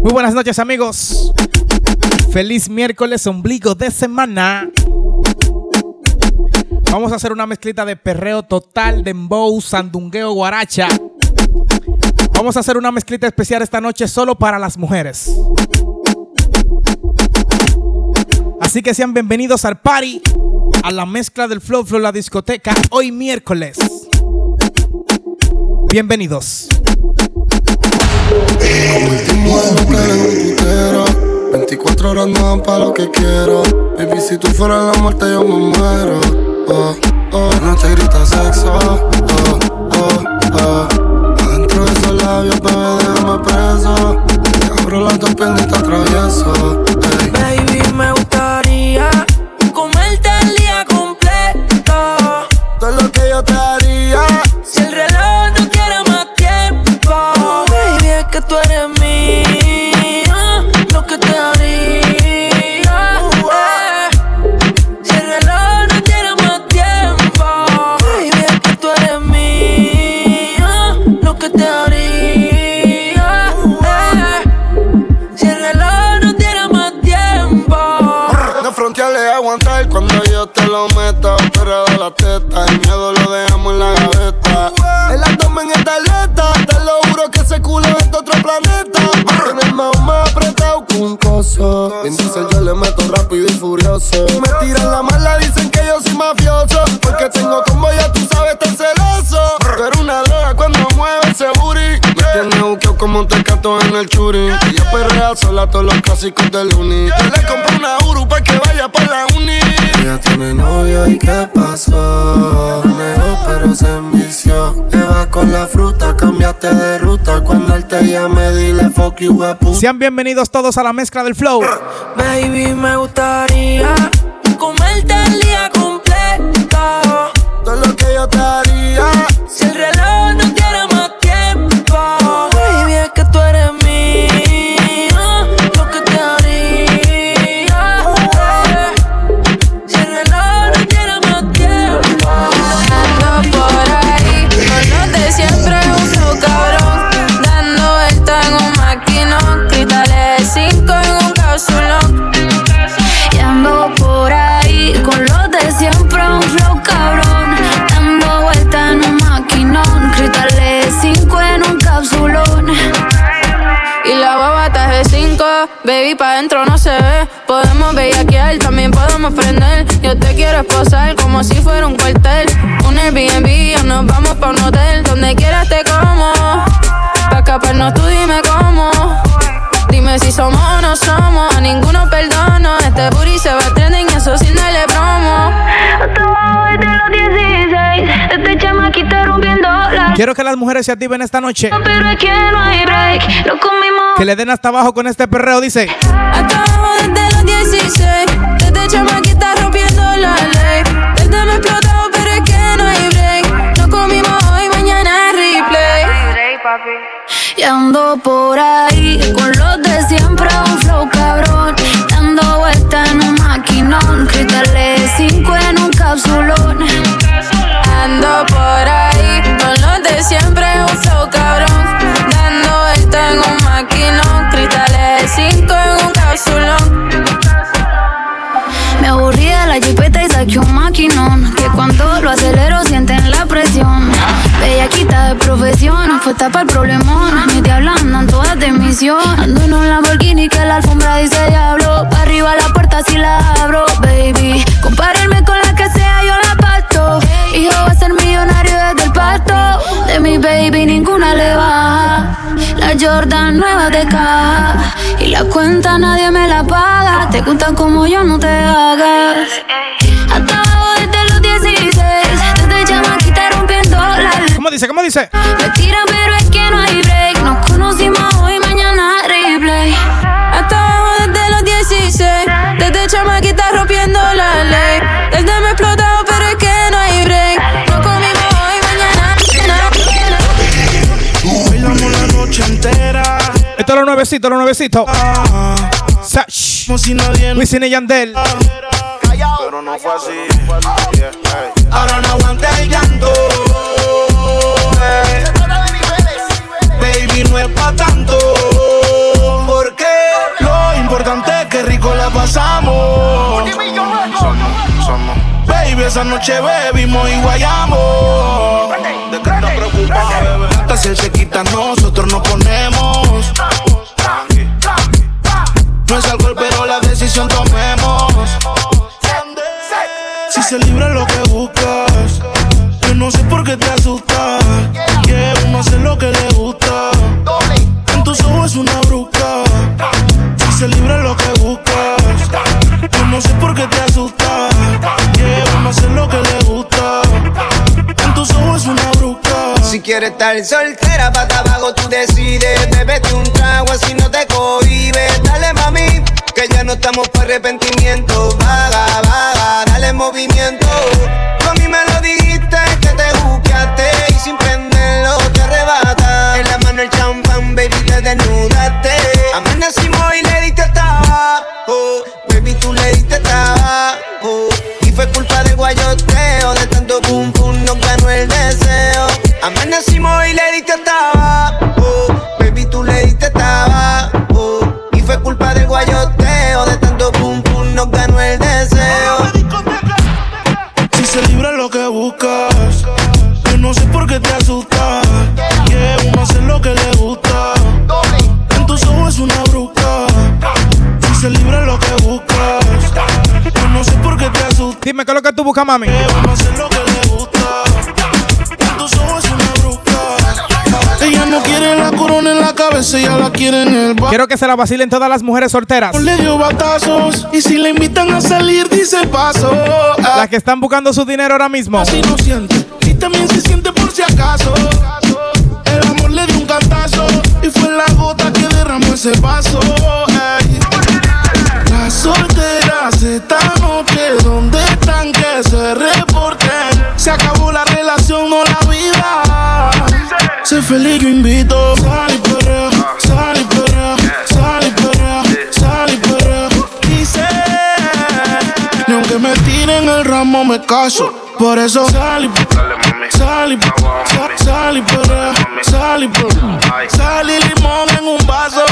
Muy buenas noches amigos. Feliz miércoles, ombligo de semana. Vamos a hacer una mezclita de perreo total, dembow, sandungueo, guaracha. Vamos a hacer una mezclita especial esta noche solo para las mujeres. Así que sean bienvenidos al party, a la mezcla del Flow Flow, la discoteca, hoy miércoles. Bienvenidos. 24 horas no dan pa' lo que quiero. Baby, si tú fueras la muerte, yo me muero. Oh, oh. La noche grita sexo. Oh, oh, oh. Adentro de esos labios, bebé, déjame preso. Te abro las dos piernas y te atravieso. Baby, me gustaría la teta, el miedo lo dejamos en la gaveta. El abdomen está alerta, te lo juro que ese culo es de otro planeta. En el mao más apretado que un coso. Vin Diesel yo le meto rápido y furioso. Me tiran la mala, dicen que yo soy mafioso. Porque tengo como ya tú sabes, tan celoso. Eres una tiene buqueo como un tecato en el churi. Ella perrea sola todos los clásicos del uni. Yo le compré una Uru pa' que vaya pa' la uni. Ella tiene novio y qué pasó. Negó pero se envició. Eva con la fruta, cambiaste de ruta. Cuando él te llame, dile fuck you, guapu. Sean bienvenidos todos a la mezcla del Flow. Baby, me gustaría comerte el día completo. Todo lo que yo te haría. Si el reloj no pa' dentro no se ve. Podemos bellaquear, también podemos prender. Yo te quiero esposar como si fuera un cuartel. Un Airbnb o nos vamos pa' un hotel. Donde quieras te como. Pa' escaparnos tú dime cómo. Dime si somos o no somos. A ninguno perdono. Este booty se va a Quiero que las mujeres se activen esta noche. pero es que no hay break. Lo comimos. Que le den hasta abajo con este perreo, dice. Hasta abajo desde los 16 Desde chamaquita rompiendo la ley Desde me explotado pero es que no hay break No comimos hoy, mañana replay Y ando por ahí Con los de siempre un flow cabrón Dando vuelta en un maquinón Cristales de cinco en un cápsulón Ando por ahí Con los de siempre un flow cabrón. Dando vuelta en un maquinón Cristales de cinco en un cápsulón. Me aburrí de la jipeta y saqué un maquinón. Que cuando lo acelero sienten la presión. Bellaquita de profesión Fue tapa el problemón. Mis diablas andan todas de misión. Ando en un Lamborghini que la alfombra dice diablo. Pa' arriba la puerta si la abro, baby. Compárenme con la Jordan nueva de caja Y la cuenta nadie me la paga Te gustan como yo, no te hagas Hasta desde los 16 Desde chamaquita rompiendo la ¿Cómo dice? ¿Cómo dice? me tiran, pero es que no hay break. Es lo nuevecito, lo nuevecito. Sach. Como si nadie nos Wisin y Yandel. Pero no fue así. Yeah, hey. Ahora no aguanta el llanto. eh. Baby, no es pa' tanto. pasamos. Baby, esa noche bebimos y guayamos. ¿De qué estás preocupada, bebé? Hasta si él se quita, nosotros nos ponemos. No es alcohol, pero la decisión tomemos. Si se libra lo que buscas, yo no sé por qué te asustas. Que uno hace lo que le gusta. En tus ojos es una bruca. Si se libra lo que buscas, yo no sé por qué te asustas. Que uno hace lo que le gusta. Si quieres estar soltera, pata abajo tú decides. Bébete un trago así no te cohibes. Dale mami, que ya no estamos para arrepentimiento. Vaga, vaga, dale movimiento. Tú a mí me lo dijiste que te buqueaste y sin prenderlo te arrebata. En la mano el champán, baby, te desnudaste. Qué es lo que tú buscas, mami. Que uno hace lo que le gusta. En tus ojos es una bruca. Ella no quiere la corona en la cabeza, ella la quiere en el bar. Quiero que se la vacilen todas las mujeres solteras. Le dio batazos y si le invitan a salir dice paso. Ah, Las que están buscando su dinero ahora mismo. Así lo siente y también se siente por si acaso. El amor le dio un cantazo y fue la gota que derramó ese vaso. Yo invito. Sal y perrea, sal y perrea, sal y perrea, sal y perrea. Dice, ni aunque me tiren el ramo me caso. Por eso sal y sal y sal- y perrea, sal y perrea. Sal y limón en un vaso.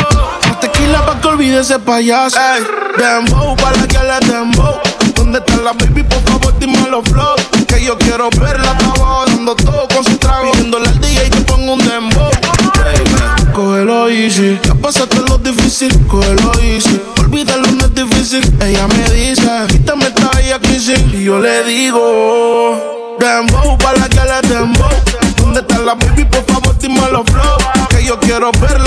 Más tequila pa' que olvide ese payaso. Ey, dembow, para que le dembow. ¿Dónde está la baby? Por favor, dime los flow. Que yo quiero verla, estaba dando todo con su trago. Ya pasaste lo difícil, cógelo easy. Olvídalo, no es difícil. Ella me dice, quítame esta bella. Y yo le digo, dembow, para que le dembow. ¿Dónde está la baby? Por favor, dime los flow. Que yo quiero verla,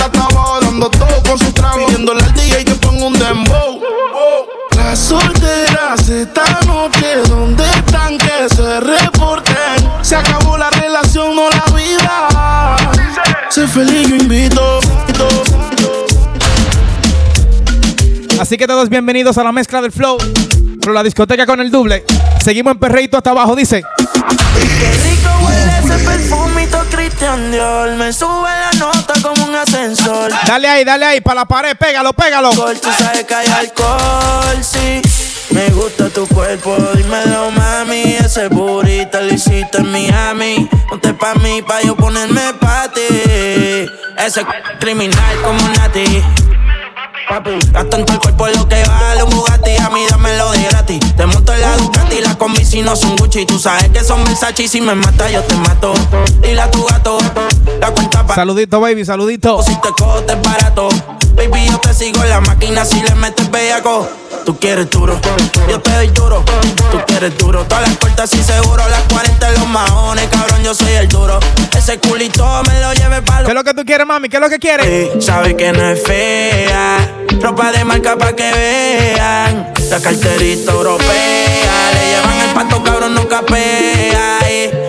Así que todos bienvenidos a la mezcla del flow. Pero la discoteca con el doble. Seguimos en perreito hasta abajo, dice. Qué rico huele ese perfumito Christian Dior. Me sube la nota como un ascensor. Dale ahí, dale ahí, para la pared, pégalo, pégalo. Alcohol, tú sabes que hay alcohol, sí. Me gusta tu cuerpo, dímelo, mami. Ese burrito lo hiciste en Miami. Ponte pa' mí, pa' yo ponerme pa' ti. Ese criminal como Nati. Papi, gasto en todo el cuerpo lo que vale un Bugatti. A mí dámelo de gratis. Te monto en la Ducati, la combi si no son Gucci. Tú sabes que son Versace y si me mata yo te mato. Dile a tu gato, la cuenta pa' Saludito, baby, saludito. si te cojo te barato. Baby, yo te sigo en la máquina si le metes bellaco. Tú quieres duro, yo te doy duro. Tú quieres duro. Todas las puertas y seguro, las 40 en los mahones, cabrón, yo soy el duro. Ese culito me lo lleve palo. ¿Qué es lo que tú quieres, mami? ¿Qué es lo que quieres? Sí, sabe que no es fea. Ropa de marca pa' que vean. La carterita europea. Le llevan el pato, cabrón, no capea. eh.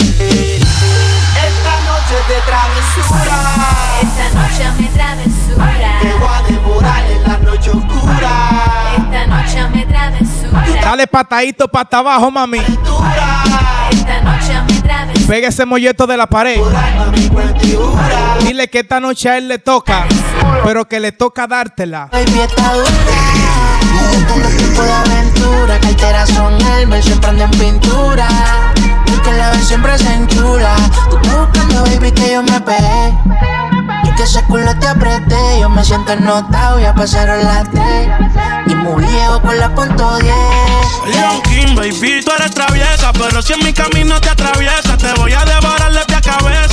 Esta noche de travesura Esta noche me travesura. Te voy a devorar en la noche oscura Esta noche me travesura. Dale patadito pata abajo, mami. Esta noche mi travesura. Pega ese molleto de la pared. Dile que esta noche a él le toca, pero que le toca dártela. Tipo de aventura, carteras son Hermes, siempre ando en pintura. Que la ven siempre se enchula. Tú estás buscando, baby, que yo me pegué. Y que ese culo te apreté. Yo me siento notado, ya pasaron las tres. Y muy viejo por la punto 10. Leon King, baby, tú eres traviesa, pero si en mi camino te atraviesa, te voy a devorar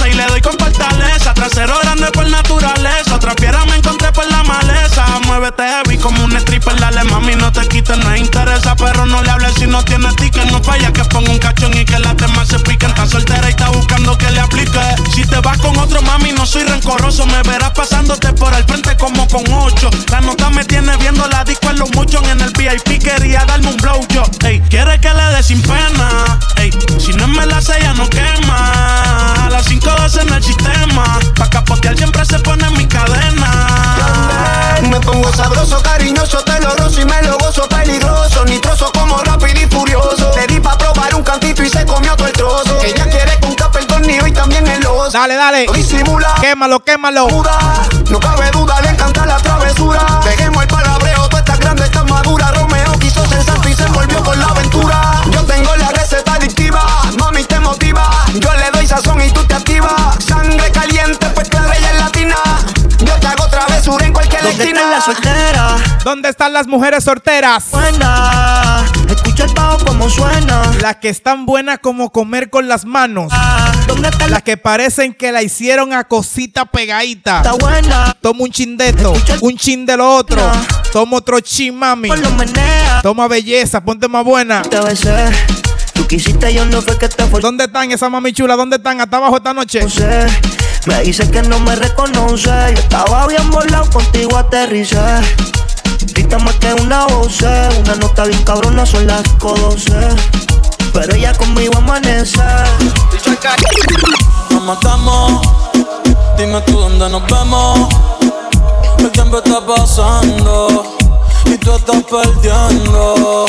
y le doy con fortaleza. Trasero grande por naturaleza, otra piedra me encontré por la maleza. Muévete heavy como un stripper, dale mami, no te quites, no interesa, pero no le hables si no tienes ticket. No falla que ponga un cachón y que las demás se piquen. Está soltera y está buscando que le aplique. Si te vas con otro mami, no soy rencoroso, me verás pasándote por el frente como con ocho. La nota me tiene viendo la disco en los muchos en el VIP, quería darme un blow yo. Ey, quiere que le dé sin pena. Ey, si no me la sella no quema. A las 5 en el sistema. Pa' capotear siempre se pone en mi cadena. Me pongo sabroso, cariñoso, te lo rozo y me lo gozo peligroso. Nitroso como rápido y furioso. Le di pa' probar un cantito y se comió todo el trozo. Ella quiere con capa el tornillo y también el oso. Dale, dale. Lo disimula. Quémalo, quémalo. Duda, No cabe duda, le encanta la travesura. Dejemos el palabreo, tú estás grande, estás madura. Romeo quiso ser santo y se envolvió con la aventura. Yo tengo la receta adictiva, mami te motiva. Yo le doy sazón y tú te activas. Sangre caliente, pues clara ella es latina. Yo te hago travesura en cualquier ¿Dónde esquina. están las solteras? ¿Dónde están las mujeres solteras? Buena. Escucha el bajo como suena. Las que están buenas como comer con las manos. ¿Dónde están Las que parecen que la hicieron a cosita pegadita. Está buena. Toma un chin de esto, un chin de lo otro. Toma otro chin, mami. Toma belleza, ponte más buena. Te besé. Tú quisiste, yo no fue que te fue. ¿Dónde están esas mami chulas? ¿Dónde están? Hasta abajo esta noche. No sé. Me dice que no me reconoce. Yo estaba bien volado, contigo aterricé. Grita más que una voz. Una nota bien cabrona, son las 12. Pero ella conmigo amanece. Nos matamos, dime tú dónde nos vemos. El tiempo está pasando y tú estás perdiendo.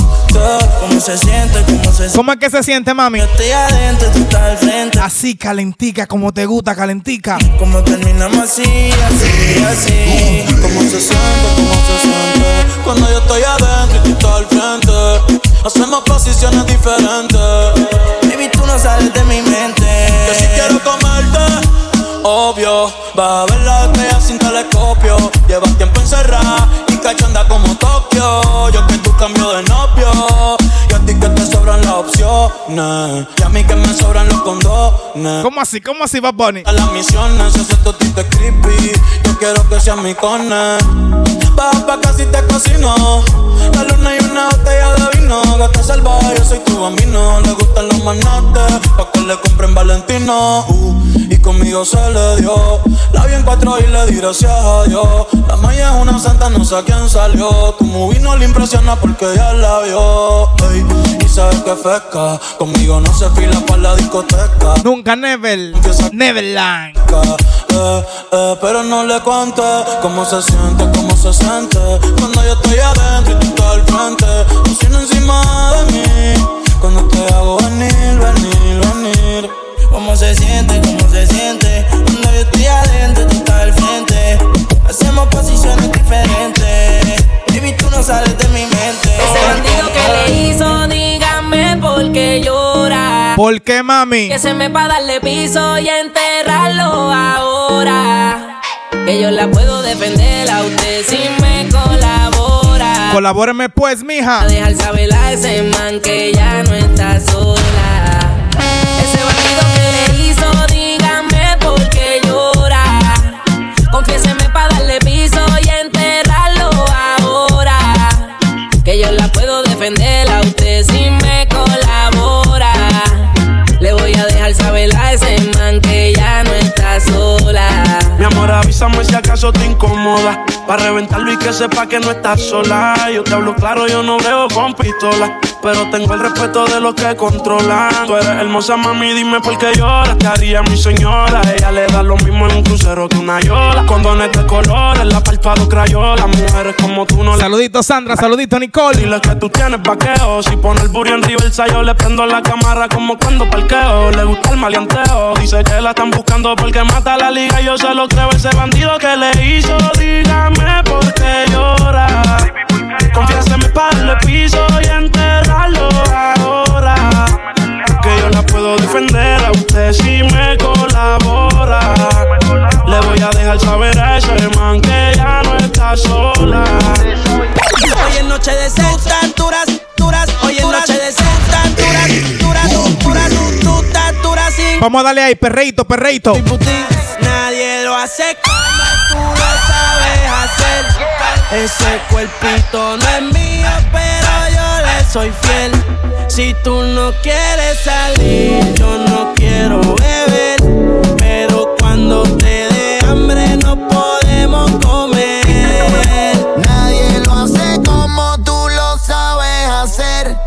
¿Cómo se siente? ¿Cómo se siente? ¿Cómo es que se siente, mami? Estoy adentro, tú estás al frente. Así, calentica, como te gusta, calentica. Como terminamos así, así, así. ¿Cómo se siente? ¿Cómo se siente? Cuando yo estoy adentro y tú estás al frente. Hacemos posiciones diferentes. Baby, tú no sales de mi mente. Que si quiero comerte, obvio. Vas a ver las estrellas sin telescopio. Llevas tiempo encerrada cachonda como Tokio. Yo que tú cambio de novio. Y a ti que te sobran las opciones. Y a mí que me sobran los condones. ¿Cómo así? ¿Cómo así, Bad Bunny? A las misiones, ese totito es creepy. Yo quiero que seas mi cone. Baja pa' casi te cocino. La luna y una botella de vino. Gata salvaje, yo soy tu bambino. Le gustan los manates, pa' que le compren Valentino. Uh, y conmigo se le dio. La vi en cuatro y le di gracias a Dios. La maya es una santa, no sé a quién salió. Tu movie no le impresiona porque ya la vio. Ey, y sabes que fresca. Conmigo no se fila para la discoteca. Nunca, never. Neverland. Eh, eh, pero no le cuente cómo se siente, cómo se siente Cuando yo estoy adentro y tú estás al frente Cocina encima de mí Cuando te hago venir, venir, venir ¿Cómo se siente? ¿Cómo se siente? Cuando yo estoy adentro, tú estás al frente. Hacemos posiciones diferentes. Baby, tú no sales de mi mente. Ese bandido que le hizo, dígame por qué llora. ¿Por qué, mami? Que se me pa' darle piso y enterrarlo ahora. Que yo la puedo defender a usted si me colabora. Colabóreme pues, mija. A dejar saber a ese man que ya no está sola. Ese bandido que le hizo, dígame por qué llora. Confiéseme pa' darle piso y enterrarlo ahora. Que yo la puedo defender avísame si acaso te incomoda. Para reventarlo y que sepa que no estás sola. Yo te hablo claro, yo no veo con pistola. pero tengo el respeto de los que controlan. Tú eres hermosa, mami, dime por qué lloras. ¿Qué haría mi señora? Ella le da lo mismo en un crucero que una yola. Condones de colores, la palpado crayola. Mujeres como tú no Saludito Sandra, saludito Nicole. Dile que tú tienes vaqueo. Si pone el buri en el yo le prendo la cámara como cuando parqueo. Le gusta el maleanteo. Dice que la están buscando porque mata la liga. Yo se lo creo, ese bandido que le hizo. Dígame por qué llora. Confiéseme para el piso y enterrarlo ahora. Que yo la puedo defender a usted si me colabora. Le voy a dejar saber a ese man que ya no está sola. Hoy es noche de sexta, duras, duras. Hoy es noche de sexta, duras, Vamos a darle ahí, perreito, perreito. Nadie lo hace como tú lo sabes hacer. Ese cuerpito no es mío, pero yo le soy fiel. Si tú no quieres salir, yo no quiero beber. Pero cuando te dé hambre, no podemos comer. Nadie lo hace como tú lo sabes hacer.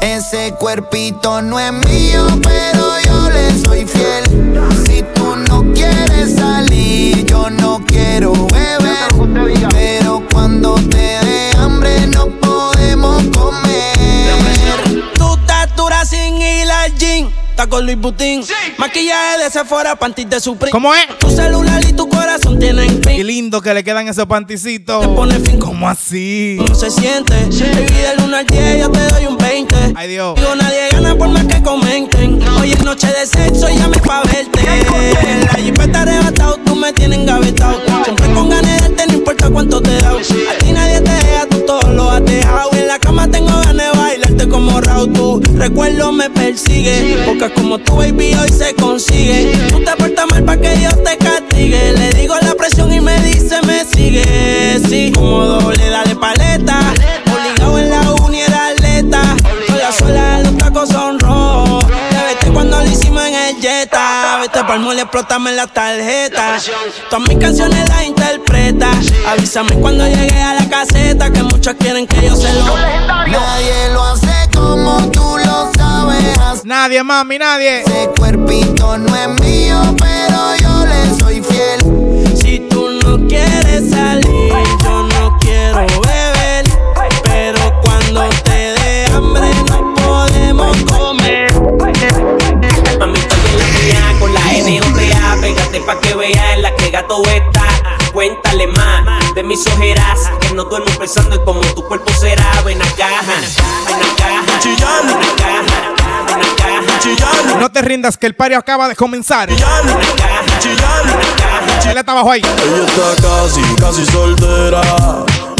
Ese cuerpito no es mío, con Luis Butín. Maquillaje de Sephora, panties de Supreme. ¿Cómo es? Tu celular y tu corazón tienen pin. Qué lindo que le quedan esos panticitos. Te pone fin. ¿Cómo así? ¿Cómo se siente? Baby, del 1 al 10 yo te doy un 20. Ay, Dios. Digo, nadie gana por más que comenten. Hoy es noche de sexo y llame pa' verte. La jipeta arrebatado, tú me tienes engavetado. Siempre con ganas de darte, no importa cuánto te da. A ti nadie te deja, tú todo lo has dejado. En la cama tengo ganas de bailarte como Raúl. Tu recuerdo me persigue. Porque como tu baby hoy se consigue. Tú te portas mal pa' que Dios te castigue. Le digo la presión y me dice, me sigue. Sí, como doble, dale paleta. Pa'l mole, explótame la tarjeta. Todas mis canciones las interpreta. Avísame cuando llegue a la caseta. Que muchos quieren que yo se lo. Nadie lo hace como tú lo sabes hacer. Nadie, mami, nadie. Ese cuerpito no es mío, pero yo le soy fiel. Si tú no quieres salir, yo no quiero beber. Pero cuando te dé hambre, no podemos pa' que veas en la que gato está. Cuéntale más de mis ojeras. Que no duermo pensando en cómo tu cuerpo será. Ven acá, ven acá. Chillar. Ven acá, ven acá. Chillar. No te rindas que el pario acaba de comenzar. Chillar. Chillar. Él está abajo ahí. Ella está casi, casi soltera.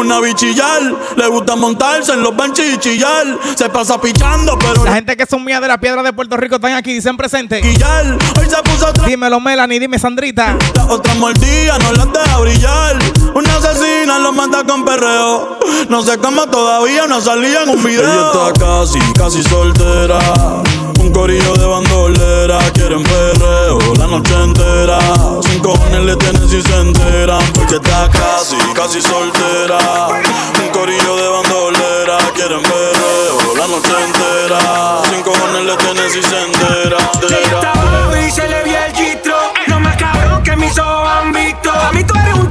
Una bichillar, le gusta montarse en los benches y chillar. Se pasa pichando, pero La gente que son mías de la piedra de Puerto Rico están aquí, dicen presente. Hoy se puso otra. Dímelo, Melanie, dime, Sandrita. La otra mordida no las deja brillar. Una asesina lo mata con perreo. No sé cómo todavía no salía en un video. Ella está casi, casi soltera. Un corillo de bandolera. Quieren perreo la noche entera. Sin cojones le tienen si se enteran. Porque está casi, casi soltera. Un corillo de bandolera. Quieren perreo la noche entera. Sin cojones le tienen si se enteran. y se le vi el gistro. No más cabrón que mis ojos han visto. A mí tú eres un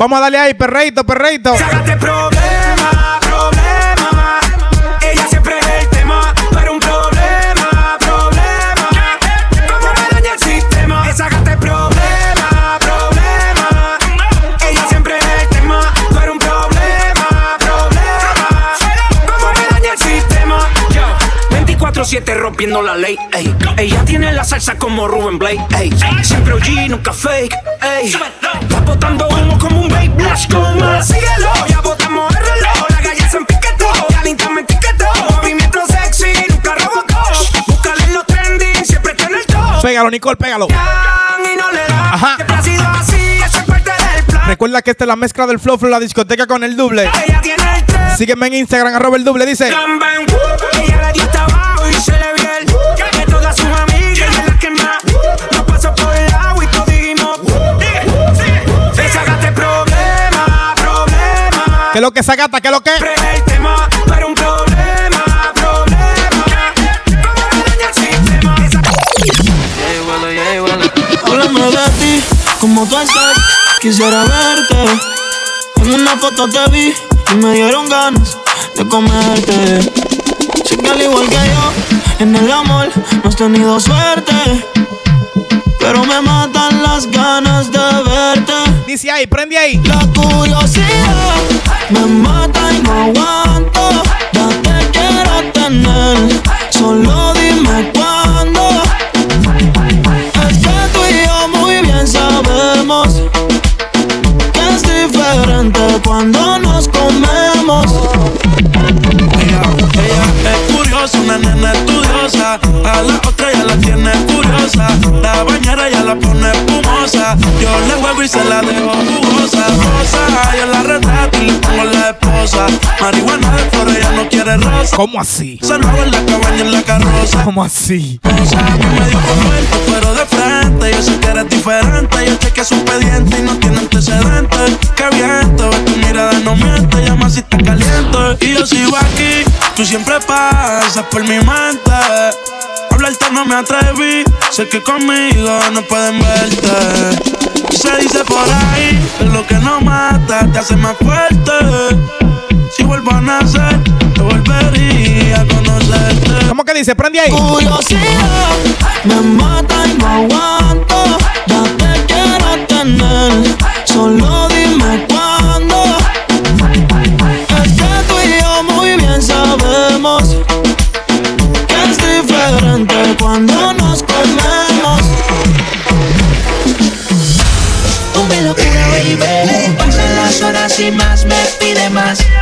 Vamos a darle ahí, perreito, perreito. Sácate problema, problema. Ella siempre es el tema. Pero un problema, problema. ¿Cómo me daña el sistema? Sácate problema, problema. Ella siempre es el tema. Pero un problema, problema. ¿Cómo me daña el sistema? Yo, 24-7 rompiendo la ley. Ey. Ella tiene la salsa como Ruben Blake. Ey. Siempre OG, nunca fake. Ey. Botando humo como un babe. Go, más. Síguelo. Ya botamos el reloj. La galla se empiquetó. Ya me etiquetó. Movimiento sexy, nunca robocó. Búscale en los trending, siempre está en el top. Pégalo, Nicole, pégalo. Y no le da. Ajá. Siempre ha sido así, eso es parte del plan. Recuerda que esta es la mezcla del flow, flow, la discoteca con el doble. Sígueme en Instagram, arroba el doble, dice. ¿Qué es lo que esa gata? ¿Qué es lo que? El tema, eres un problema, problema ¿Cómo me daña el sistema? Esa- Háblame de ti, como tú estás. Quisiera verte. En una foto te vi y me dieron ganas de comerte. Sé que al igual que yo, en el amor no has tenido suerte. Pero me matan las ganas de verte. Dice ahí, prende ahí. La curiosidad me mata y no aguanto. Ya te quiero tener, solo dime cuándo. Es que tú y yo muy bien sabemos que es diferente cuando nos comemos. Es curiosa, una nena estudiosa. A la otra ya la tiene curiosa. La bañera ya la pone Yo le juego y se la dejo jugosa. Rosa, yo la retrato y le pongo la esposa. Marihuana de flores, ella no quiere rosa. ¿Cómo así? Se lo hago en la cabaña, en la carroza. ¿Cómo así? Rosa, mí me dio muerto, pero de frente. Yo sé que eres diferente. Yo chequeé su expediente y no tiene antecedentes. Que viento, tu mirada no miente. Llama si está caliente. Y yo sigo aquí. Tú siempre pasas por mi mente. No me atreví. Sé que conmigo no pueden verte. Se dice por ahí que lo que no mata te hace más fuerte. Si vuelvo a nacer, te volvería a conocerte. ¿Cómo que dice? Prende ahí. Curiosidad me mata y no aguanto.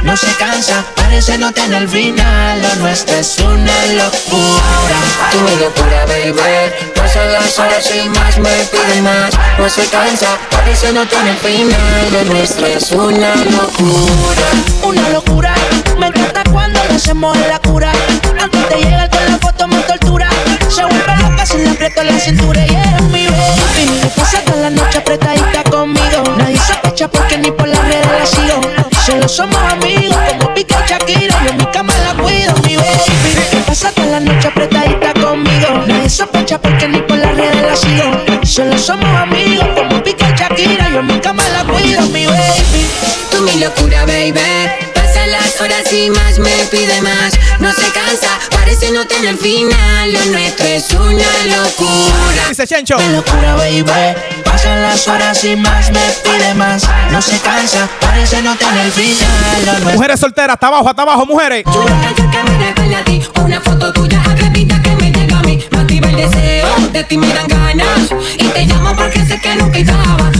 No se cansa, parece no tener final. Lo nuestro es una locura. Tú me locura, baby. Pasan las horas y más me pide más. No se cansa, parece no tener final. Lo nuestro es una locura. Una locura, me encanta cuando lo hacemos la cura. Antes de llegar con la foto me tortura. Se vuelve loca si le aprieto la cintura y es mi baby. Me pasa toda la noche apretadita conmigo. Nadie sospecha porque ni por las redes la sigo. Somos amigos como Pique y Shakira. Yo en mi cama la cuido, mi baby. Pasa toda la noche apretadita conmigo. Nadie sospecha porque ni por las redes la sigo. Solo somos amigos como Pique y Shakira. Yo en mi cama la cuido, mi baby. Tú mi locura, baby. Horas y más me pide más. No se cansa, parece no tener final. Lo nuestro es una locura. Dice Chencho. Me locura, baby. Pasan las horas y más me pide más. No se cansa, parece no tener final. Mujeres solteras, hasta abajo, hasta abajo, mujeres. Chula que me recuerde a ti. Una foto tuya atrévida que me llega a mí. Me activa el deseo, de ti me dan ganas. Y te llamo porque sé que nunca estaba.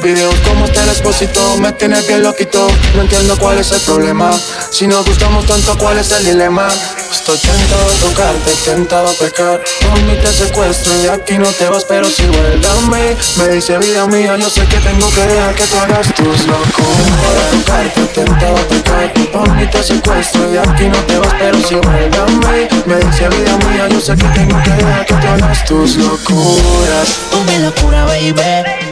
Videos como está el expósito Me tienes bien loquito. No entiendo cuál es el problema. Si nos gustamos tanto, ¿cuál es el dilema? Estoy tentado a tocarte, tentado a pecar. Por mí te secuestro y aquí no te vas Pero si mí Me dice vida mía, yo sé que tengo que dejar que tú hagas tus locuras Tocarte, tentado a pecar. Por mí te secuestro y aquí no te vas Pero si mí Me dice vida mía, yo sé que tengo que dejar que tú hagas tus locuras mi locura, baby.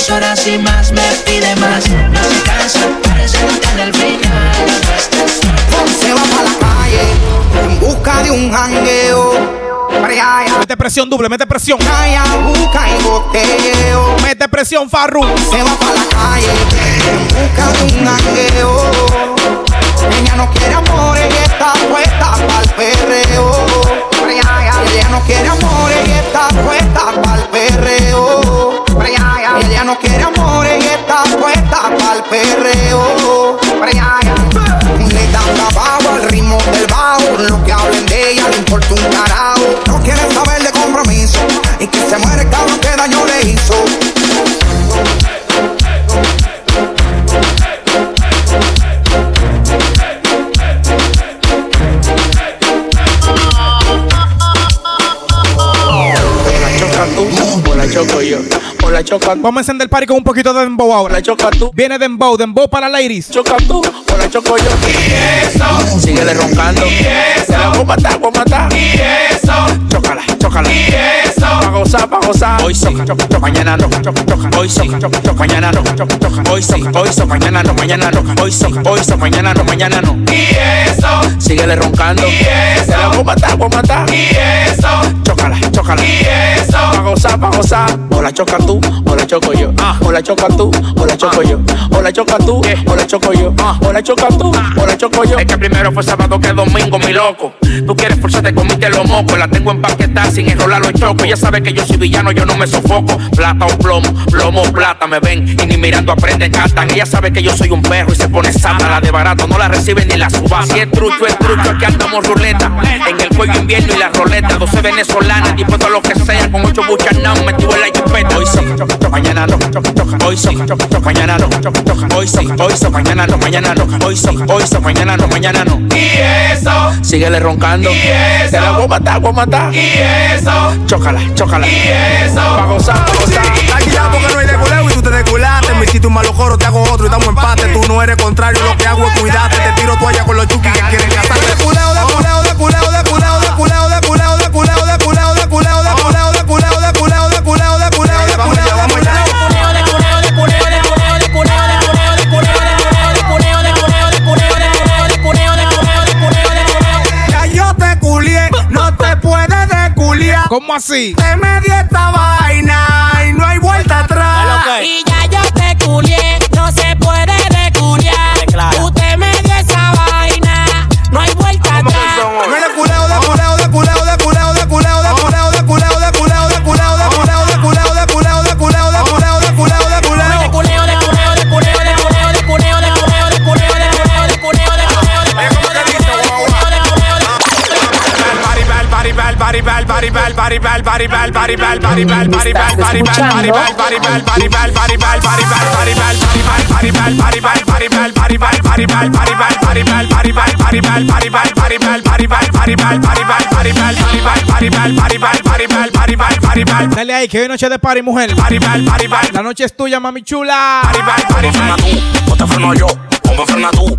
Las horas y más me pide más. No se cansa, parece no tener final. Se va para la calle en busca de un jangueo. Para Mete presión, doble, mete presión. allá, busca y boteo. Mete presión, Farru. Se va para la calle en busca de un jangueo. Ella no quiere amores y está puesta pa'l perreo. Ella no quiere amores y está puesta pa'l perreo. No quiere amores y está puesta pa'l perreo. Le dan trabajo al ritmo del bajo. Lo que hablen de ella no importa un carajo. No quiere saber de compromiso. Y que se muere cabrón choca Vamos a encender el party con un poquito de dembow ahora. La choca tú. Viene dembow, dembow para ladies. Choca tú, o la choco yo. Y eso. Síguele roncando. Y eso. La voy a matar, voy a matar. Y eso. Gozar, pa' gozar. Hoy choca. Mañana no. Hoy choca. Mañana no. Hoy soca, hoy soca. Mañana no, mañana no. Hoy soca, hoy soca. Mañana no, mañana no. Y eso. Síguele roncando. Y eso. La voy a matar, voy a matar. Y eso. Chócala, chócala. Y eso. Pa' gozar, pa' gozar. O la choca tú, o la choco yo. O la choca tú, o la choco yo. O la choca tú, o la choco yo. O la choca tú, o la choco yo. Es que primero fue sábado que domingo, mi loco. Tú quieres forzarte, comiste los mocos. La tengo empaquetada sin enrolar los chocos. Ya sabes que yo soy villano, yo no me sofoco. Plata o plomo, plomo o plata, me ven. Y ni mirando aprenden, cantan. Ella sabe que yo soy un perro y se pone santa. La de barato no la reciben ni la suba. Si es trucho, es trucho, aquí andamos ruleta. En el cuello invierno y la roleta. 12 venezolanas, dispuesto a lo que sea. Con ocho buchas, no, me tuve la jipeta. Hoy choca, mañana no. Hoy choca, mañana no. Hoy soca, hoy soca, mañana no, mañana no. Hoy soca, hoy soca, mañana no, mañana no. Y eso. Síguele roncando. Y eso. Te la voy a matar, voy a matar. Y eso. Chócala, chócala. Y eso. Pa' gozar, pa' gozar. Ya porque no hay de culeo y tú te desculaste. Me hiciste un malo joro, te hago otro y damos empate. Tú no eres contrario, lo que hago es cuidarte. Te tiro toalla con los chukis que quieren casarte. De culeo, de culeo, de culeo, de culeo, de culeo, ¿Cómo así? Te me di esta vaina y no hay vuelta atrás. Y ya yo te culié, no se puede reculiar. Usted me dio esa vaina, no hay vuelta atrás. Dale ahí, que hoy noche de party, mujer. La noche es tuya, mami chula. O te freno yo, o me frena tú,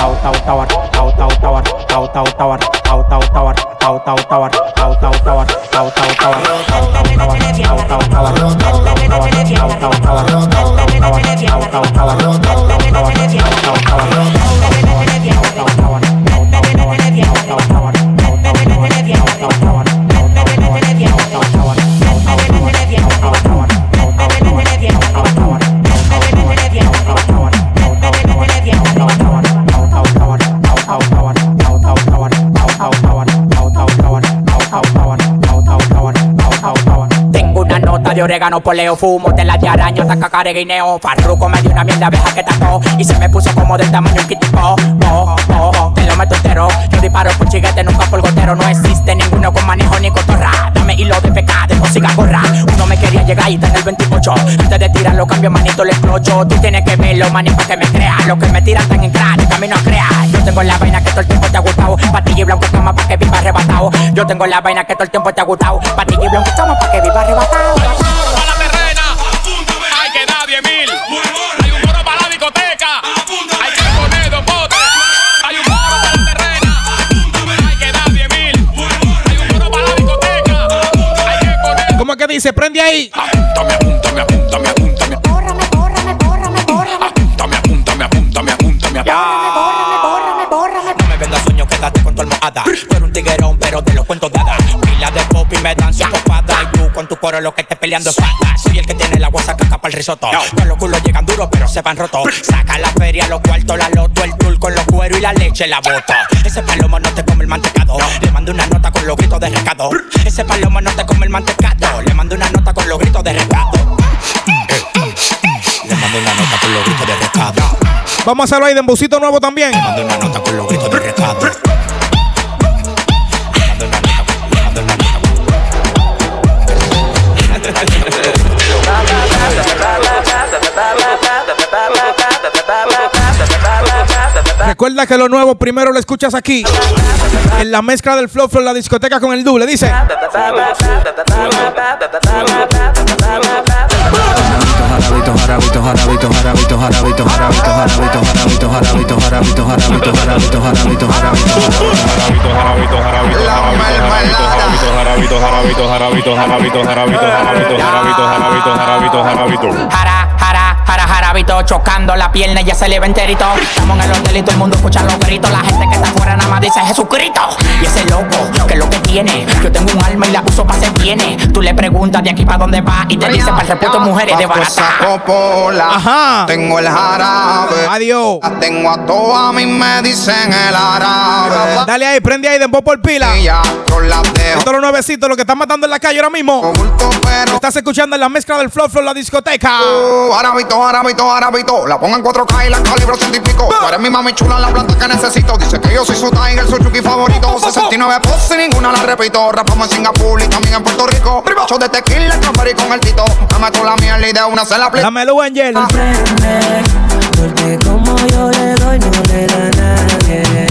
tau tau tawar tau tau tawar tau tau tawar tau tau tawar tau tau tawar tau tau tawar tau tau tawar tau tau tawar tau tau tawar tau tau tawar tau tau tawar tau tau tawar tau tau tawar tau tau tawar tau tau tawar tau tau tawar de orégano, poleo, fumo, tela de araña, taca guineo. Farruco me dio una mierda abeja que tacó y se me puso como del tamaño un kitipo. Oh, oh, oh, te lo meto entero. Yo disparo por chiguete, nunca por gotero. No existe ninguno con manejo ni cotorra. Dame hilo de pecado, no siga gorra. Uno me quería llegar y está en el 28. Antes de tirarlo, cambio manito, le explocho. Tú tienes que verlo, manito, para que me crea. Los que me tiran tan en crack, camino a crear. Yo tengo la vaina que todo el tiempo te ha gustado. Patilla y blanco cama para que. Yo tengo la vaina que todo el tiempo te ha gustado. Patilla y blanco estamos pa' que viva arrebatado. Pa' la terrena, hay que dar 10 mil. Hay un moro para la discoteca, hay que poner dos botes. Hay un moro para la terrena, hay que dar 10 mil. Hay un moro para la discoteca, hay que poner. ¿Cómo es que dice? Prende ahí. Apúntame, apúntame, apúntame, apúntame. Bórrame, bórrame, bórrame, bórrame. Apúntame, apúntame, apúntame, apúntame. Bórrame, bórrame, bórrame, bórrame. No me vengas sueño, quédate con tu almohada pero te lo cuento dada. Pila de pop y me dan su copada. Y tú con tu coro lo que estés peleando es pata. Soy el que tiene la guasa caca para el risotto. Todos los culos llegan duros, pero se van rotos. Saca la feria, los cuartos, la loto, el tour con los cueros y la leche, la boto. Ese palomo no te come el mantecado. Le mando una nota con los gritos de recado. Ese palomo no te come el mantecado. Le mando una nota con los gritos de recado. Le mando una nota con los gritos de recado. Vamos a hacerlo ahí de embocito nuevo también. Le mando una nota con los gritos de recado. Recuerda que lo nuevo primero lo escuchas aquí. En la mezcla del flow flow, la discoteca con el doble. Dice. Jarabito, jarabito, jarabito, jarabito, jarabito, jarabito, jarabito, jarabito, jarabito, jarabito, jarabito, jarabito, jarabito, Jara, jara, jara, jarabito, chocando la pierna y ya se le ve enterito. Estamos en el hotel y todo el mundo escucha los gritos. La gente que está afuera nada más dice Jesucristo. Y ese loco, que es lo que tiene. Yo tengo un alma y la uso para hacer viene. Tú le preguntas de aquí para dónde va y te dice para el repuesto de mujeres de barata. popola, Ajá. tengo el jarabe. Adiós. La tengo a todas, a mí me dicen el árabe. Dale ahí, prende ahí, dembow por pila. Esto es los nuevecitos, lo que están matando en la calle ahora mismo. Estás escuchando en la mezcla del flow flow, la discoteca. Oh, Jarabito, jarabito, jarabito. La pongo en 4K y la calibro ciento y pico. Tú eres mi mami chula, la planta que necesito. Dice que yo soy su tiger, su chuki favorito. 69 poses y ninguna la repito. Rapamos en Singapur y también en Puerto Rico. Show de tequila, y con el tito. Dame tú la mierda y de una se la aplico. Dámelo, Angel. Porque como yo le doy, no le da a nadie.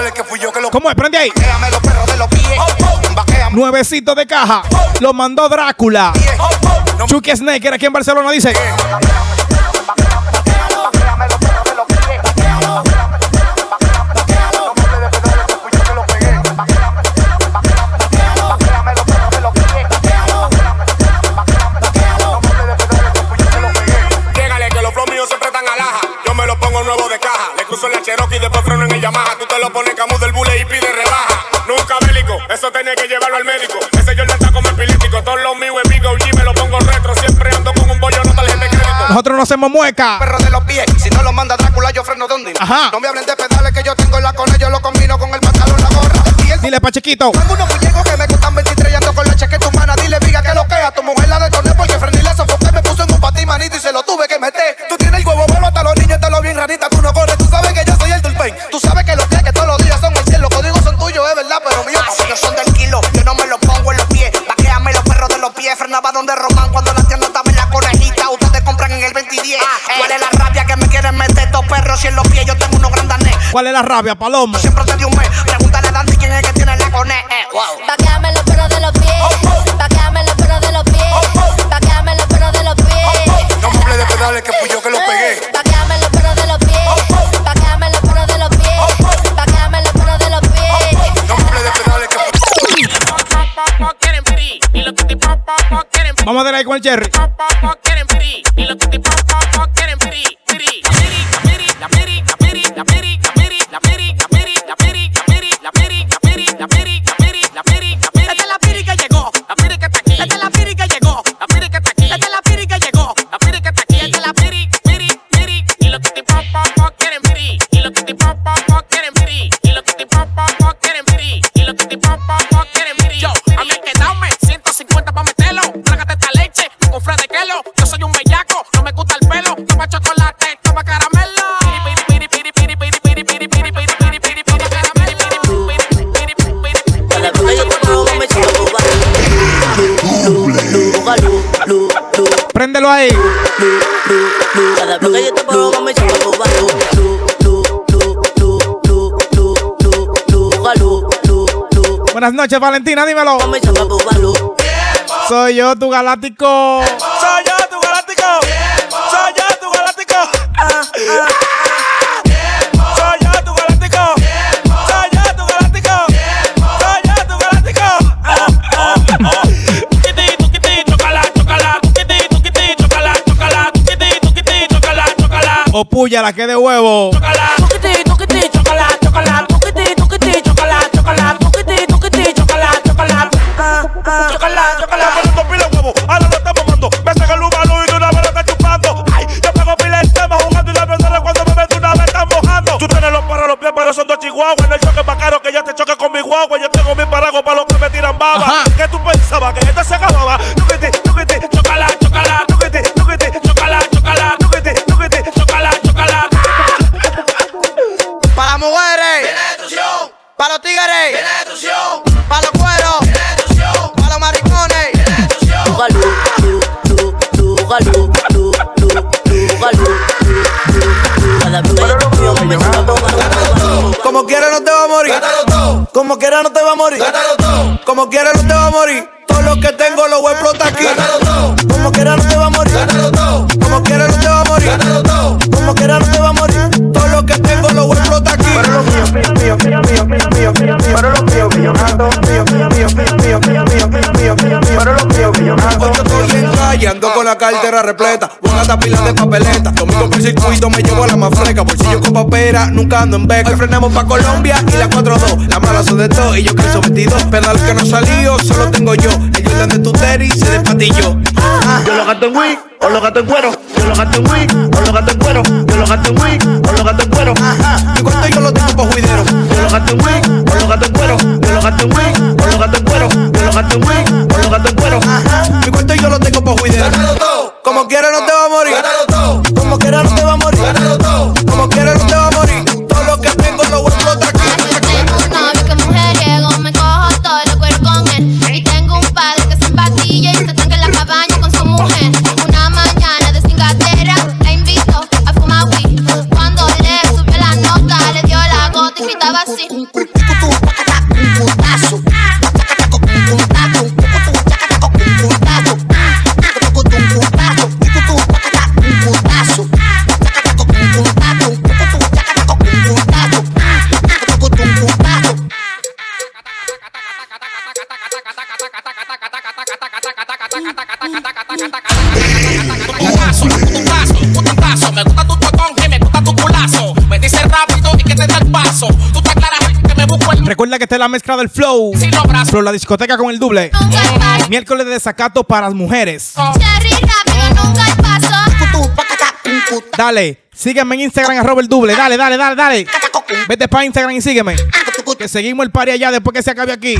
me hables de pedales que fui yo que lo ¿Cómo es? Prende ahí. Los perros de los pies. Baquéame. Nuevecito de caja. Lo mandó Drácula. Chucky Snake, era aquí en Barcelona, dice. Lo pones camus del bule y pide rebaja. Nunca bélico, eso tenía que llevarlo al médico. Ese yo está como epilíptico. Todos los míos es Big OG, me lo pongo retro. Siempre ando con un bollo, no tarjeta de crédito. Nosotros no hacemos mueca. Perro de los pies. Si no lo manda Drácula, yo freno donde Ajá. No me hablen de pedales que yo tengo en la cone. Yo lo combino con el pantalón, la gorra. Y el Dile pa' chiquito. Tengo unos muñecos que me gustan 23 y ando con la chaqueta humana. Dile, viga que lo que a tu mujer la detoné porque frené la sofoqué. Me puso en un patín manito y se lo tuve que meter. Tú tienes el huevo bueno hasta los niños, te lo bien ranita. Tú no corres, ¿Cuál es la rabia, Palomo? Siempre te di un mes. Pregúntale a Dante quién es el que tiene la cone. Eh, wow. Vaqueame los perros de los pies. Vaqueame los perros de los pies. Vaqueame los perros de los pies. No me hables de pedales que fui yo que lo pegué. Los perros de los pies. Vaqueame los perros de los pies. Vaqueame los perros de los pies. No me hables de pedales que Vamos a darle ahí con el Cherry. Buenas noches, Valentina, dímelo. Soy yo, tu galáctico. Soy yo, tu galáctico. Soy yo, tu galáctico. Soy yo, tu galáctico. Soy yo, tu galáctico. Soy yo, tu galáctico. Chocala, chocala. Chocala, chocala. Tuquiti, chocala, chocala. O puya, la que de huevo. Tuquiti, Como quiera no te va a morir. Como quiera no te va a morir. La cartera repleta. Una tapila de papeleta. Domingo por circuito me llevo a la más fresca. Bolsillo con papera, nunca ando en beca. Hoy frenamos pa' Colombia y la 4-2. La mala son de todo y yo calzo 22. Pedal que no salió, solo tengo yo. El Jordan de tu tenis se despatilló. Yo lo gasto en wig, o lo gasto en cuero. Yo lo gasto en wig, o lo gasto en cuero. Yo lo gasto en wig, o lo gasto en cuero. Mi cuento yo lo tengo pa' juidero. Yo lo gasto en wig, o lo gasto en cuero. Yo lo gasto en wig, o lo gasto en cuero. Yo lo gasto en o lo gasto en cuero. Como quiera no te va a morir. Como quiera no te va a morir. Como quiera no te va a morir. Todo lo que tengo lo voy a explotar aquí. Tengo un novio que mujeriego, me cojo todo lo cuero con él. Y tengo un padre que se empatilla y se tranca en la cabaña con su mujer. Una mañana de cingatera, la invito a fumar weed. Cuando le subió la nota, le dio la gota y gritaba así. Esta es la mezcla del flow. Flow, la discoteca con el doble. Miércoles de desacato para las mujeres. Cherry rápido, nunca hay paso. Dale, sígueme en Instagram, arroba el doble. Dale, dale, dale, dale. Vete para Instagram y sígueme. Que seguimos el party allá después que se acabe aquí.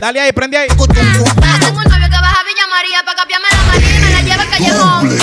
Dale ahí, prende ahí. Tengo un novio que baja a Villa María pa' cambiarme la María y me la lleva al callejón.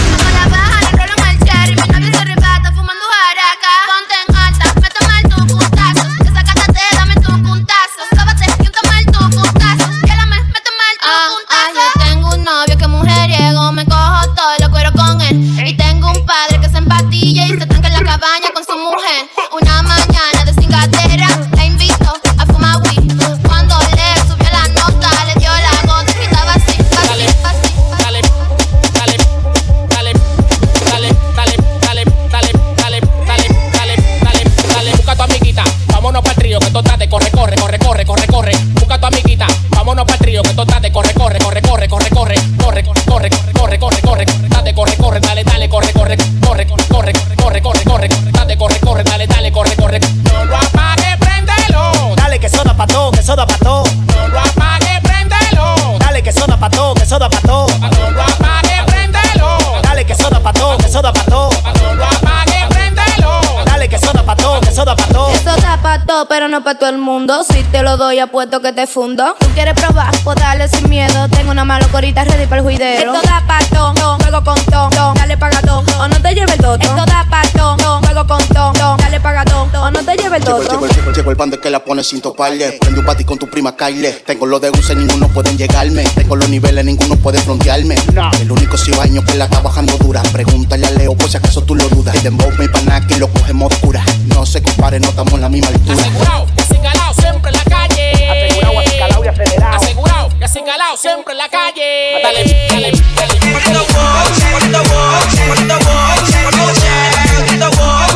Todo, pero no pa' todo el mundo. Si te lo doy, apuesto que te fundo. ¿Tú quieres probar? Pues dale sin miedo. Tengo una malocorita ready para el juidero. Esto da pa' todo, juego con todo. Dale paga todo, o no te lleve el toto. Esto da pa' todo, juego con todo. Dale paga todo, o no, no te lleves el todo. llegó, llegó, llegó el bande que la pone sin toparle. Prende un party con tu prima Kyle. Tengo los de Use, ninguno pueden llegarme. Tengo los niveles, ninguno puede frontearme. El único cibaño que la está bajando dura. Pregúntale a Leo por si acaso tú lo dudas. El dembow, mi pana, que lo cogemos oscura. No se compare, no estamos en la misma altura. Asegurado, y acingalao siempre en la calle. Asegurado, acicalao y acelerado. Asegurado, y siempre en la calle. Dale, dale,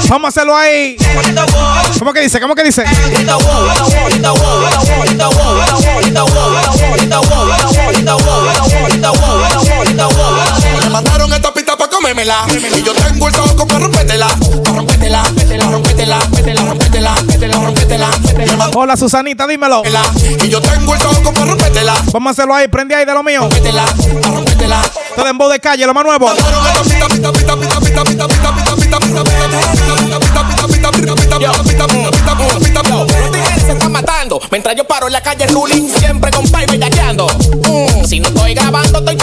Vamos a hacerlo ahí. ¿Cómo que dice? ¿Cómo que dice? Me mandaron esta Y yo tengo el toco pa' rompértela. Pa' rompértela, pa' rompértela, pa' rompértela. Hola Susanita, dímelo. Y yo tengo el toco pa' rompértela. Vamos a hacerlo ahí, prende ahí de lo mío. Rompértela, rompértela. Todo en voz de calle, lo más nuevo. se está matando. Mientras yo paro en la calle ruling, siempre con pay bellaqueando. Mm, si no estoy grabando, estoy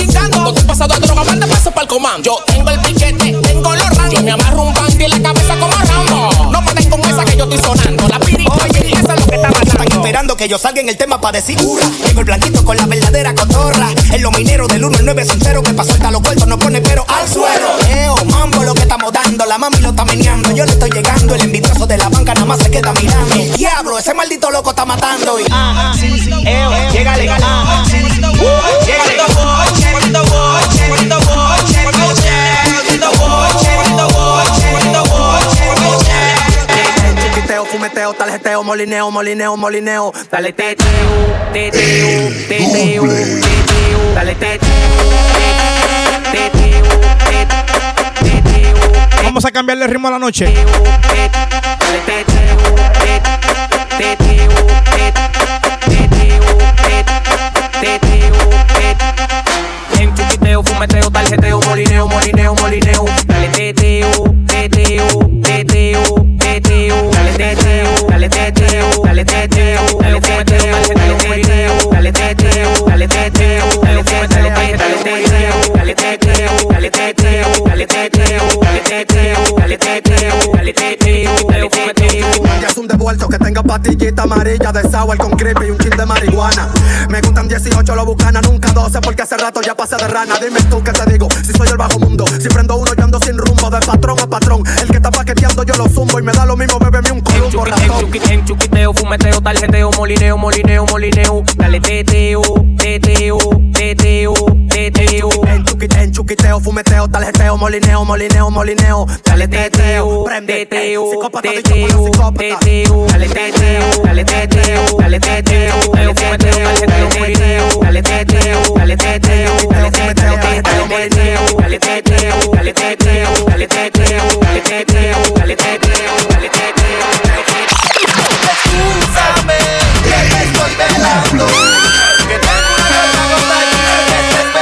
pasado de droga, manda paso para el comando. Yo tengo el piquete, tengo los rangos. Yo me amarro un bandi en la cabeza como Rambo. No me con esa que yo estoy sonando. Que yo salga en el tema para decir hurra. Tengo el blanquito con la verdadera cotorra. En los mineros del 1 al 9 sincero que pasó suelta los cuerpos, no pone pero al suelo. Eo, mambo lo que estamos dando. La mami lo está meneando. Yo le estoy llegando. El envidioso de la banca nada más se queda mirando. Diablo, ese maldito loco está matando. Y, ah, ah, ah, ah, tarjeteo, molineo, molineo, molineo. Dale teteo, teteo, teteo, teteo. Dale teteo, teteo, teteo. Vamos a cambiarle el ritmo a la noche. Dale teteo, teteo, En chuquiteo, fumeteo, tarjeteo, molineo, molineo, molineo. Dale teteo, Que tenga patillita amarilla de sour con creepy y un chin de marihuana. Me gustan 18 lo bucana, nunca 12 porque hace rato ya pasé de rana. Dime tú qué te digo, si soy el bajo mundo. Si prendo uno yo ando sin rumbo, de patrón a patrón. El que está paqueteando yo lo zumbo y me da lo mismo, bébeme un columbo ratón. En chuquiteo, fumeteo, tarjeteo, molineo, molineo, molineo. Dale teteo, teteo, teteo, teteo en chuquitén, chuquiteo, fumeteo, taleteo, molineo, molineo, molineo. Dale teteo, prende teteo, psicópata, teteo, teteo, dale teteo, dale teteo, dale teteo, dale fumeteo, dale teteo, dale teteo, dale teteo, dale fumeteo, dale teteo, dale teteo, dale teteo, dale teteo, dale teteo, dale teteo, dale teteo, dale Escúchame, que te estoy velando, que tengo una gota y que te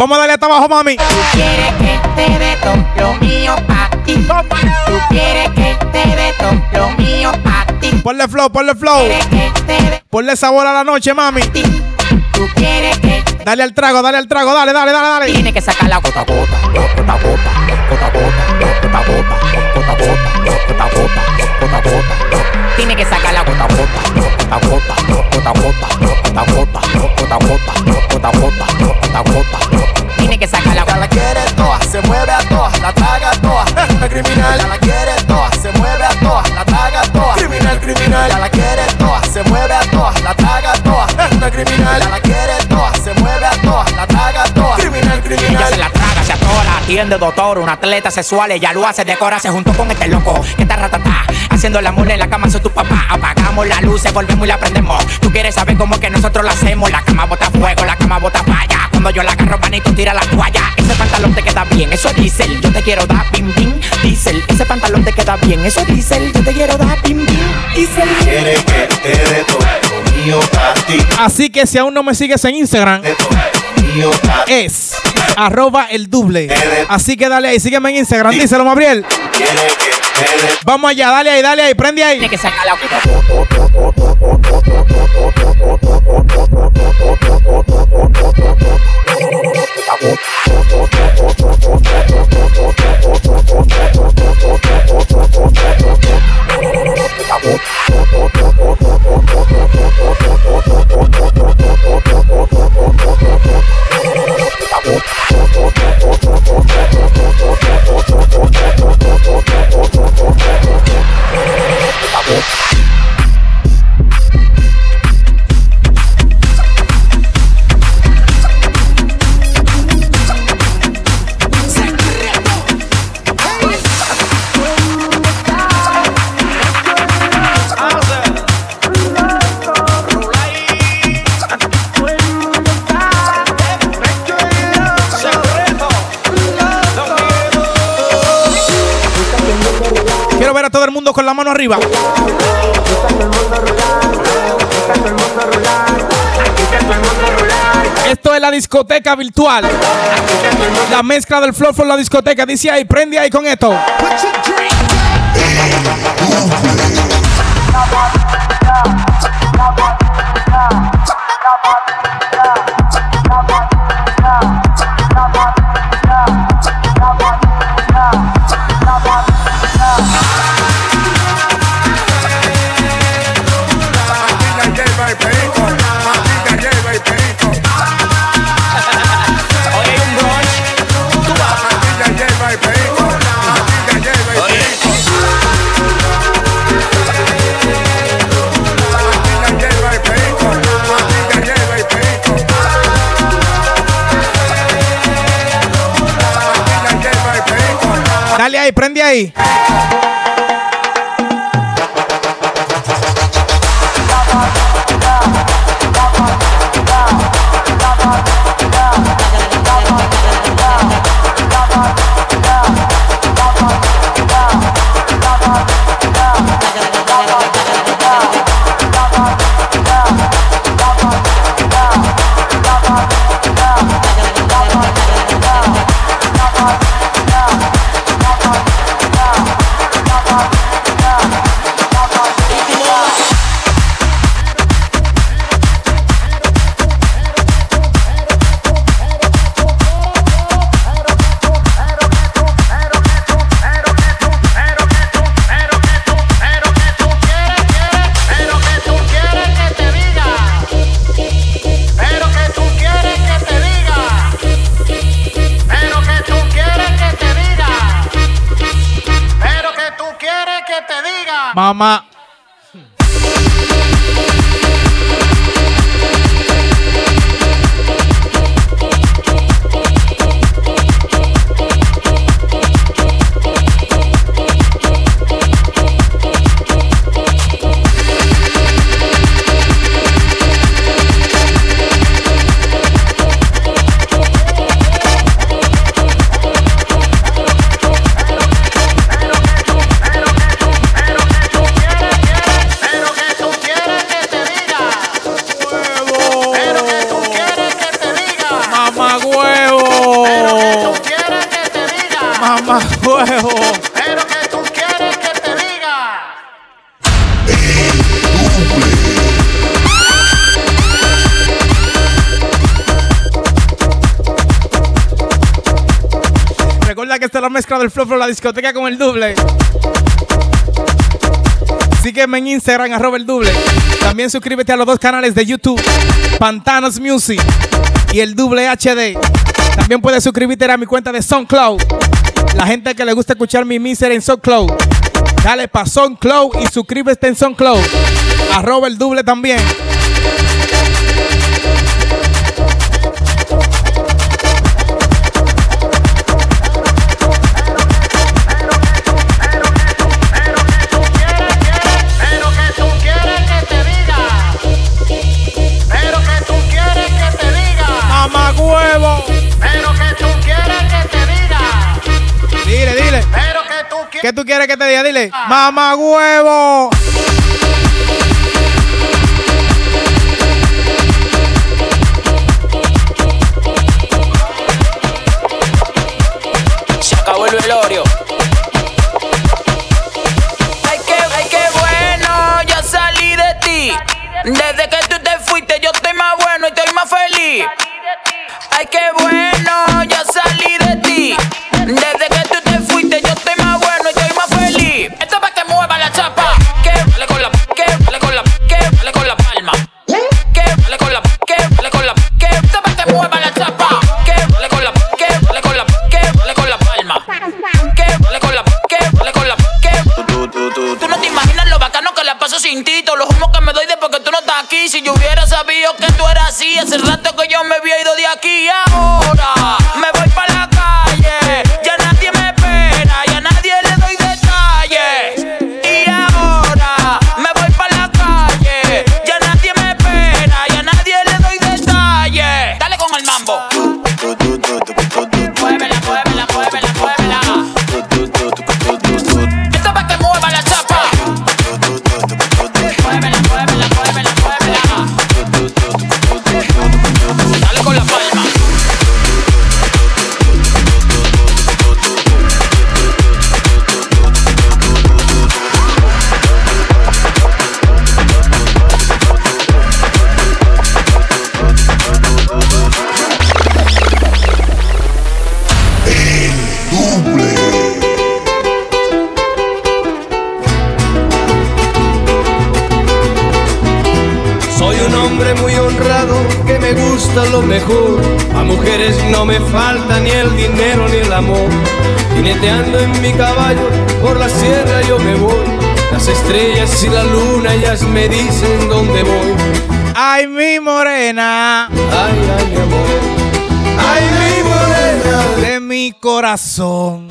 Vamos a darle hasta abajo, mami. quieres que te dé lo mío pa' ti. Tú quieres que te dé lo mío pa' ti. Ponle flow, ponle flow. Ponle sabor a la noche, mami. Tú quieres que Dale al trago, dale al trago, dale, dale, dale, dale. Tiene que sacar la gota gota, gota gota, gota gota, gota gota, gota a gota, gota a gota, gota a gota. Tiene que sacar la gota a gota, gota a gota, gota a gota, gota a gota, gota a gota, gota a gota, gota a gota. Tiene que sacar la Ya la quiere toa, se mueve a toa, la traga toa. Es criminal, ya la quiere toa, se mueve a toa, la traga toa. Criminal, criminal, ya la quiere toa, se mueve a toa, la traga toa. Es criminal, la quiere se atiende doctor, un atleta sexual, ella lo hace, decora, se junto con este loco, que está ratatá, haciendo el amor en la cama, soy tu papá, apagamos las luces, volvemos y la prendemos, tú quieres saber cómo que nosotros lo hacemos, la cama bota fuego, la cama bota falla, cuando yo la agarro, manito, tira la toalla, ese pantalón te queda bien, eso es diésel, yo te quiero dar bim bim, diésel, ese pantalón te queda bien, eso es diésel, yo te quiero dar bim bim, diésel. Quiere que te dé todo Así que si aún no me sigues en Instagram, es arroba el doble. Así que dale ahí, sígueme en Instagram, díselo, Gabriel. Vamos allá, dale ahí, dale ahí, prende ahí. Tiene que sacar la con la mano arriba. Esto es la discoteca virtual. La mezcla del flow con la discoteca. Dice ahí, prende ahí con esto. prende ahí. Mama. el Flow Flow La Discoteca con el Duble. Sígueme en Instagram, arroba el Duble. También suscríbete a los dos canales de YouTube, Pantanos Music y el Duble HD. También puedes suscribirte a mi cuenta de SoundCloud. La gente que le gusta escuchar mi miser en SoundCloud. Dale pa' SoundCloud y suscríbete en SoundCloud. Arroba el Duble también. ¿Qué tú quieres que te diga? Dile, mamá huevo. Caballo por la sierra yo me voy. Las estrellas y la luna ellas me dicen dónde voy. Ay, mi morena. Ay, ay, mi amor. Ay, mi morena. De mi corazón.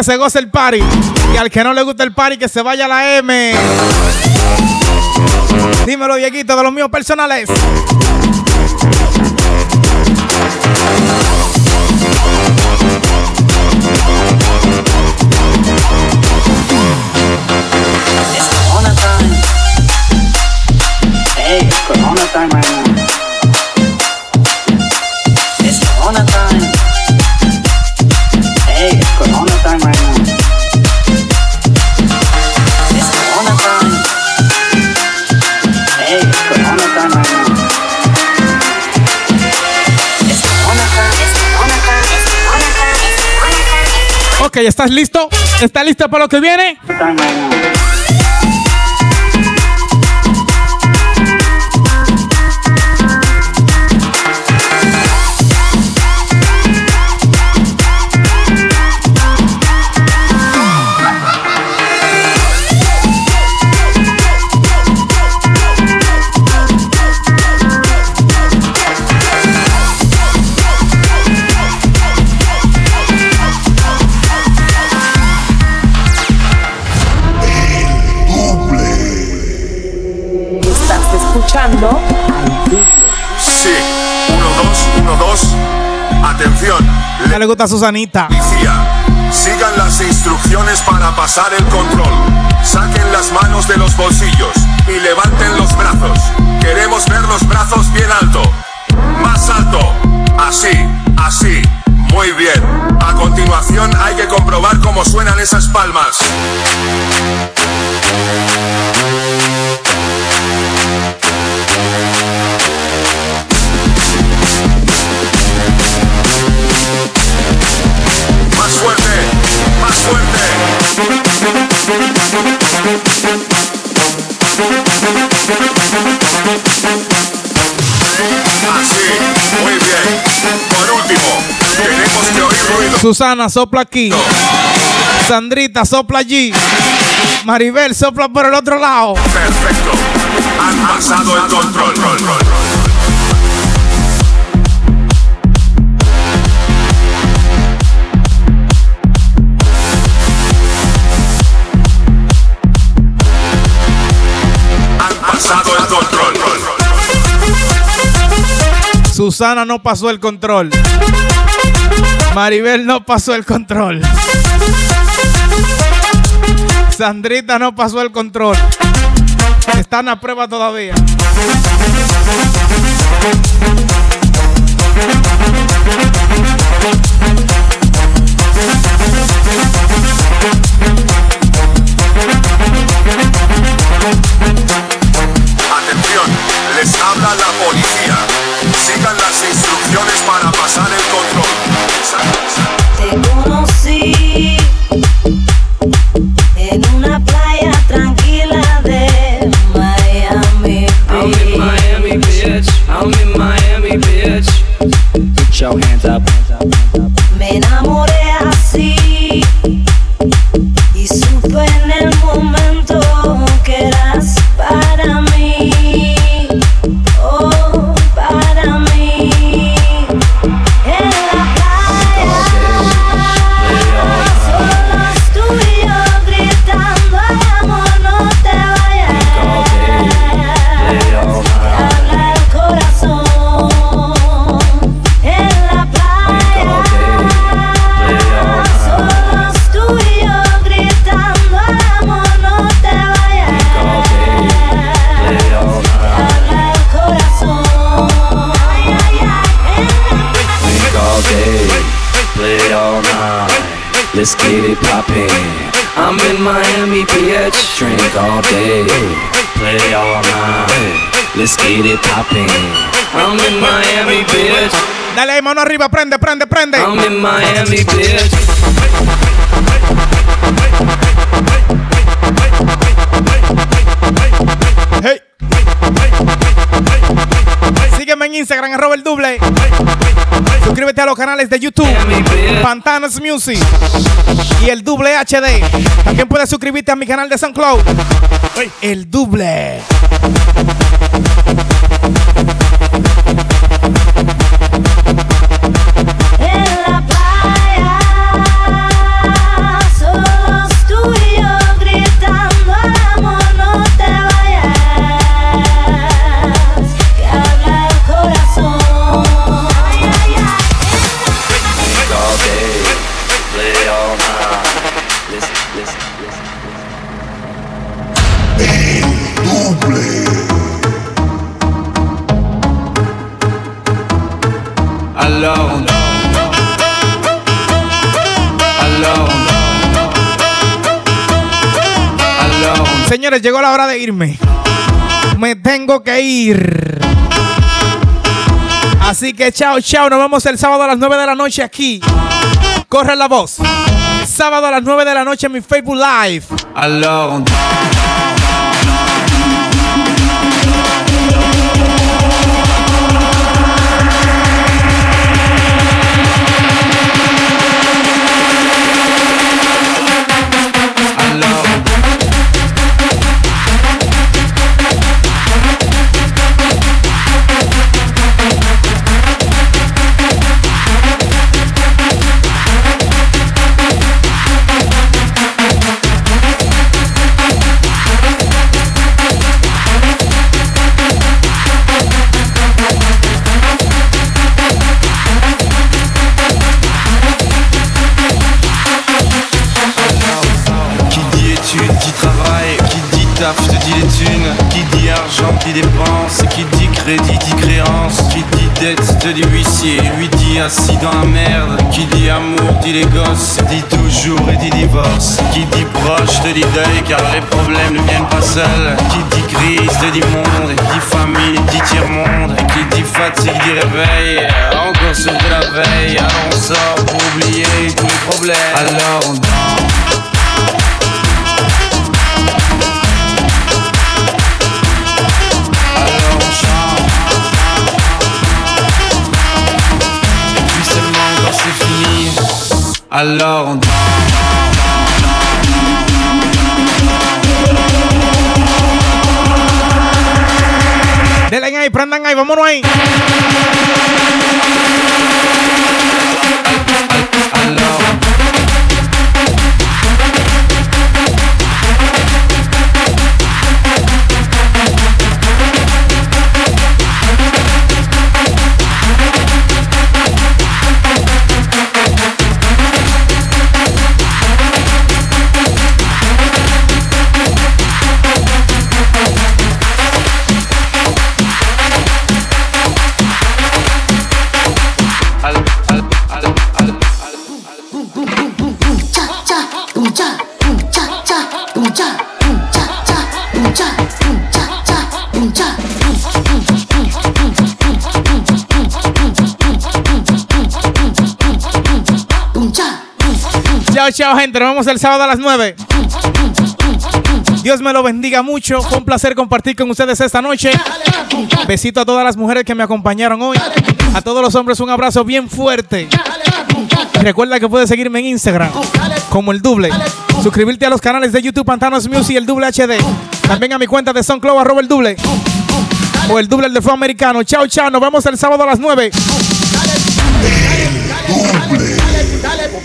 Que se goce el party. Y al que no le gusta el party, que se vaya a la M. Dímelo, Dieguito, de los míos personales. ¿Estás listo? ¿Estás listo para lo que viene? Susanita. Sigan las instrucciones para pasar el control. Saquen las manos de los bolsillos y levanten los brazos. Queremos ver los brazos bien alto. Más alto. Así, así. Muy bien. A continuación hay que comprobar cómo suenan esas palmas. Susana sopla aquí. Sandrita sopla allí. Maribel sopla por el otro lado. Perfecto. Han pasado el control. Han pasado el control. Susana no pasó el control. Maribel no pasó el control. Sandrita no pasó el control. Están a prueba todavía. Let's get it poppin'. I'm in Miami Beach, drink all day, play all night. Let's get it poppin'. I'm in Miami Beach. Dale mano arriba, prende, prende, prende. I'm in Miami Beach. Sígueme en Instagram, arroba el doble. Suscríbete a los canales de YouTube, Pantanos Music y el Double HD. También puedes suscribirte a mi canal de SoundCloud, el Double. Señores, llegó la hora de irme. Me tengo que ir. Así que chao, chao. Nos vemos el sábado a las 9 de la noche aquí. Corre la voz. Sábado a las 9 de la noche en mi Facebook Live. Qui dit crise, te dit monde, dit famille, dit tiers-monde, qui dit fatigue, dit réveil, encore sur de la veille, alors on sort pour oublier tous les problèmes, alors on fini Alors on Dele ahí, prendan ahí, vámonos ahí. Chao, gente. Nos vemos el sábado a las 9. Dios me lo bendiga mucho. Fue un placer compartir con ustedes esta noche. Besito a todas las mujeres que me acompañaron hoy. A todos los hombres un abrazo bien fuerte. Recuerda que puedes seguirme en Instagram como el Double. Suscribirte a los canales de YouTube Pantanos Music y el Double HD. También a mi cuenta de SoundCloud arroba el Double. O el Double del Fue Americano. Chao, chao. Nos vemos el sábado a las 9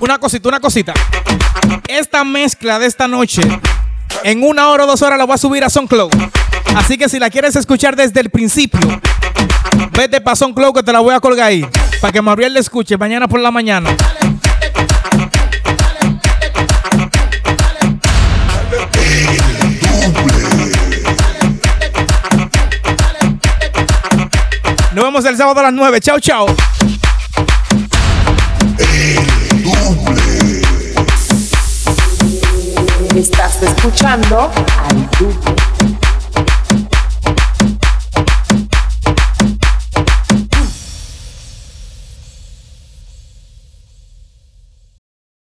Una cosita, una cosita. Esta mezcla de esta noche, en una hora o dos horas la voy a subir a SoundCloud. Así que si la quieres escuchar desde el principio, vete para SoundCloud que te la voy a colgar ahí. Para que Mauriel le escuche mañana por la mañana. Nos vemos el sábado a las 9. Chao, chao. Estás escuchando al.